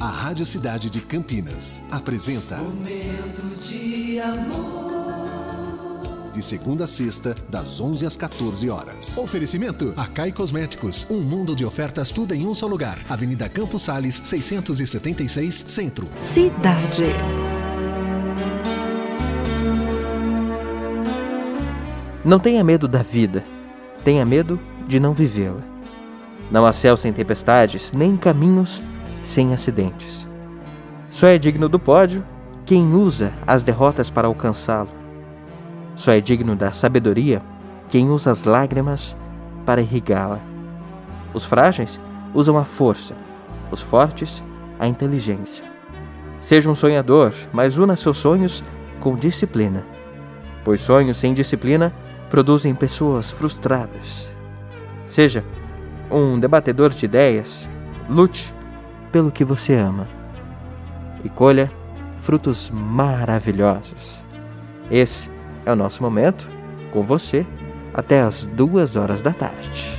A Rádio Cidade de Campinas apresenta Momento de amor. De segunda a sexta, das 11 às 14 horas. Oferecimento Acai Cosméticos, um mundo de ofertas tudo em um só lugar. Avenida Campos Sales, 676, Centro. Cidade. Não tenha medo da vida, tenha medo de não vivê-la. Não há céu sem tempestades, nem caminhos sem acidentes. Só é digno do pódio quem usa as derrotas para alcançá-lo. Só é digno da sabedoria quem usa as lágrimas para irrigá-la. Os frágeis usam a força, os fortes, a inteligência. Seja um sonhador, mas una seus sonhos com disciplina, pois sonhos sem disciplina produzem pessoas frustradas. Seja um debatedor de ideias, lute pelo que você ama e colha frutos maravilhosos. Esse é o nosso momento com você até as duas horas da tarde.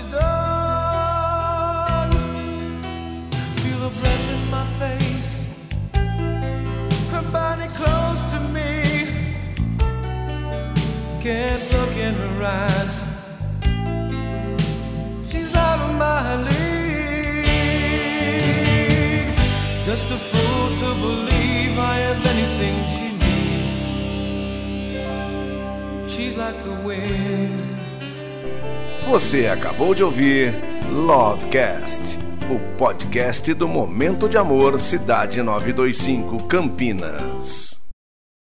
Can't look in her eyes. She's out of my league. Just a fool to believe I have anything she needs. She's like the wind. Você acabou de ouvir Lovecast, o podcast do Momento de Amor Cidade 925 Campinas.